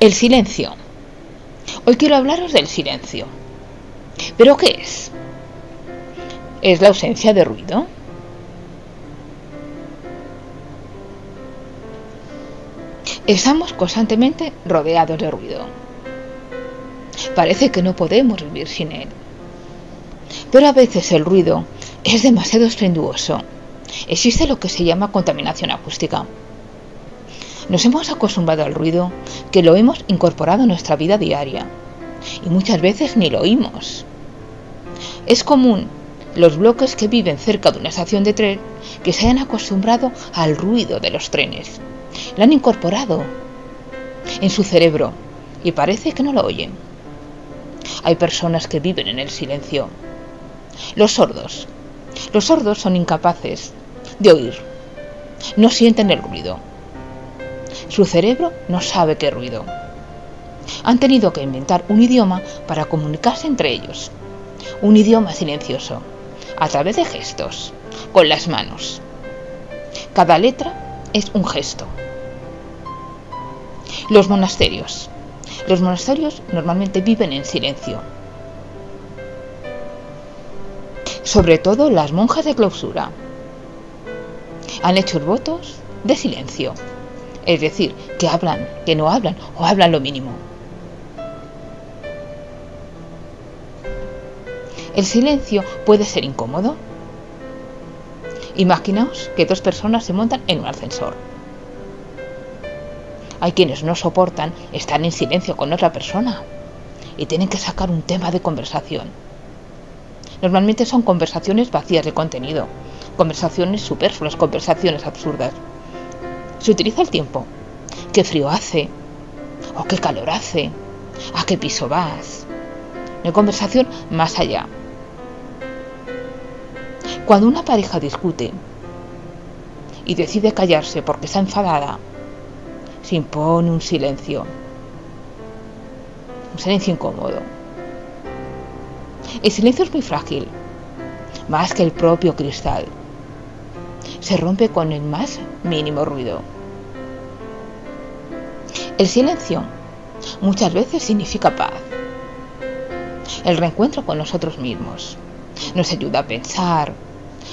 El silencio. Hoy quiero hablaros del silencio. ¿Pero qué es? ¿Es la ausencia de ruido? Estamos constantemente rodeados de ruido. Parece que no podemos vivir sin él. Pero a veces el ruido es demasiado estrenduoso. Existe lo que se llama contaminación acústica. Nos hemos acostumbrado al ruido que lo hemos incorporado en nuestra vida diaria y muchas veces ni lo oímos. Es común los bloques que viven cerca de una estación de tren que se hayan acostumbrado al ruido de los trenes. Lo han incorporado en su cerebro y parece que no lo oyen. Hay personas que viven en el silencio. Los sordos. Los sordos son incapaces de oír. No sienten el ruido. Su cerebro no sabe qué ruido. Han tenido que inventar un idioma para comunicarse entre ellos. Un idioma silencioso, a través de gestos, con las manos. Cada letra es un gesto. Los monasterios. Los monasterios normalmente viven en silencio. Sobre todo las monjas de clausura. Han hecho votos de silencio. Es decir, que hablan, que no hablan o hablan lo mínimo. El silencio puede ser incómodo. Imaginaos que dos personas se montan en un ascensor. Hay quienes no soportan estar en silencio con otra persona y tienen que sacar un tema de conversación. Normalmente son conversaciones vacías de contenido, conversaciones superfluas, conversaciones absurdas. Se utiliza el tiempo. ¿Qué frío hace? ¿O qué calor hace? ¿A qué piso vas? No hay conversación más allá. Cuando una pareja discute y decide callarse porque está enfadada, se impone un silencio. Un silencio incómodo. El silencio es muy frágil, más que el propio cristal se rompe con el más mínimo ruido. El silencio muchas veces significa paz. El reencuentro con nosotros mismos nos ayuda a pensar,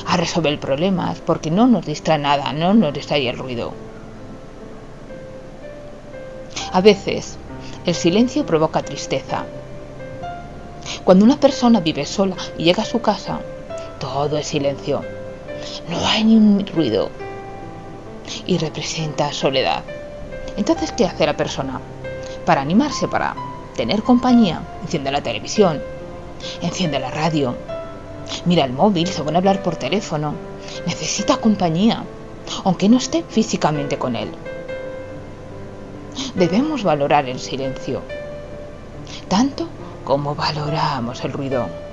a resolver problemas, porque no nos distrae nada, no nos distrae el ruido. A veces, el silencio provoca tristeza. Cuando una persona vive sola y llega a su casa, todo es silencio no hay ni un ruido y representa soledad. Entonces, ¿qué hace la persona? Para animarse, para tener compañía, enciende la televisión, enciende la radio, mira el móvil, se pone a hablar por teléfono. Necesita compañía, aunque no esté físicamente con él. Debemos valorar el silencio, tanto como valoramos el ruido.